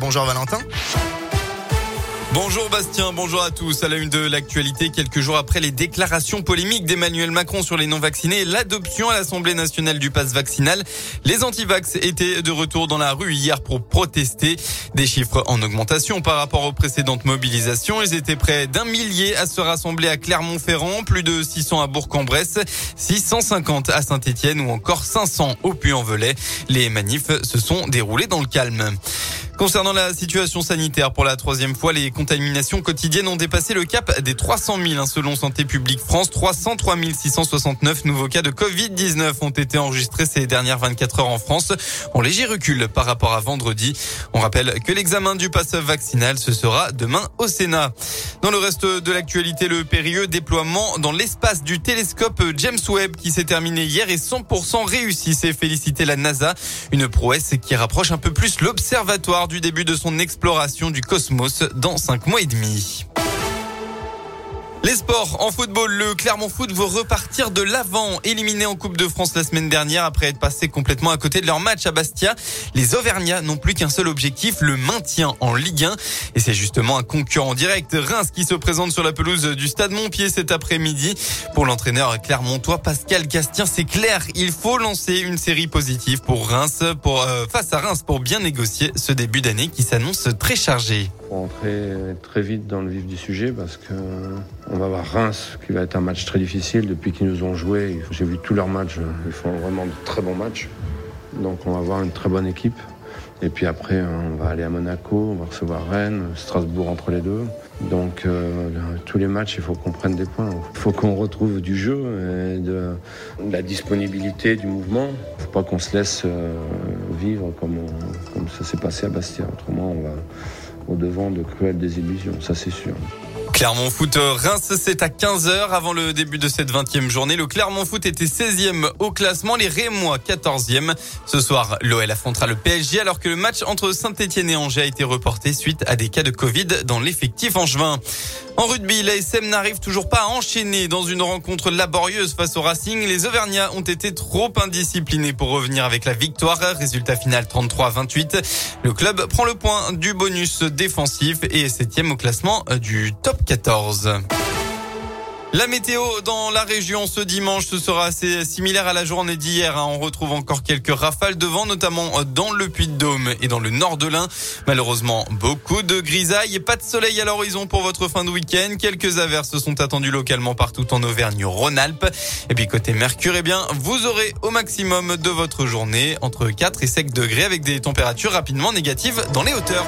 Bonjour Valentin. Bonjour Bastien, bonjour à tous. À la une de l'actualité, quelques jours après les déclarations polémiques d'Emmanuel Macron sur les non-vaccinés et l'adoption à l'Assemblée nationale du pass vaccinal, les antivax étaient de retour dans la rue hier pour protester. Des chiffres en augmentation par rapport aux précédentes mobilisations. Ils étaient près d'un millier à se rassembler à Clermont-Ferrand, plus de 600 à Bourg-en-Bresse, 650 à Saint-Étienne ou encore 500 au Puy-en-Velay. Les manifs se sont déroulés dans le calme. Concernant la situation sanitaire, pour la troisième fois, les contaminations quotidiennes ont dépassé le cap des 300 000 hein, selon Santé publique France. 303 669 nouveaux cas de Covid-19 ont été enregistrés ces dernières 24 heures en France, en léger recul par rapport à vendredi. On rappelle que l'examen du passe vaccinal, ce sera demain au Sénat. Dans le reste de l'actualité, le périlleux déploiement dans l'espace du télescope James Webb qui s'est terminé hier et 100% réussi. C'est féliciter la NASA, une prouesse qui rapproche un peu plus l'observatoire du début de son exploration du cosmos dans cinq mois et demi. Les sports en football, le Clermont Foot veut repartir de l'avant, éliminé en Coupe de France la semaine dernière après être passé complètement à côté de leur match à Bastia. Les Auvergnats n'ont plus qu'un seul objectif, le maintien en Ligue 1. Et c'est justement un concurrent direct, Reims, qui se présente sur la pelouse du Stade Montpied cet après-midi. Pour l'entraîneur clermontois Pascal Castien, c'est clair, il faut lancer une série positive pour Reims, euh, face à Reims pour bien négocier ce début d'année qui s'annonce très chargé faut rentrer très vite dans le vif du sujet parce que on va voir Reims qui va être un match très difficile depuis qu'ils nous ont joué. J'ai vu tous leurs matchs, ils font vraiment de très bons matchs. Donc on va avoir une très bonne équipe. Et puis après, on va aller à Monaco, on va recevoir Rennes, Strasbourg entre les deux. Donc euh, tous les matchs, il faut qu'on prenne des points. Il faut qu'on retrouve du jeu et de, la disponibilité du mouvement. Il ne faut pas qu'on se laisse euh, vivre comme, comme ça s'est passé à Bastia. Autrement, on va au devant de cruelles désillusions, ça c'est sûr. Clermont Foot Reims, c'est à 15h avant le début de cette 20e journée. Le Clermont Foot était 16e au classement, les Rémois 14e. Ce soir, l'OL affrontera le PSG alors que le match entre Saint-Etienne et Angers a été reporté suite à des cas de Covid dans l'effectif angevin. En rugby, l'ASM n'arrive toujours pas à enchaîner dans une rencontre laborieuse face au Racing. Les Auvergnats ont été trop indisciplinés pour revenir avec la victoire. Résultat final 33-28. Le club prend le point du bonus défensif et est septième au classement du top 14. La météo dans la région ce dimanche, ce sera assez similaire à la journée d'hier. Hein. On retrouve encore quelques rafales de vent, notamment dans le Puy-de-Dôme et dans le nord de l'Ain. Malheureusement, beaucoup de grisailles et pas de soleil à l'horizon pour votre fin de week-end. Quelques averses sont attendues localement partout en Auvergne-Rhône-Alpes. Et puis côté Mercure, eh bien, vous aurez au maximum de votre journée entre 4 et 5 degrés avec des températures rapidement négatives dans les hauteurs.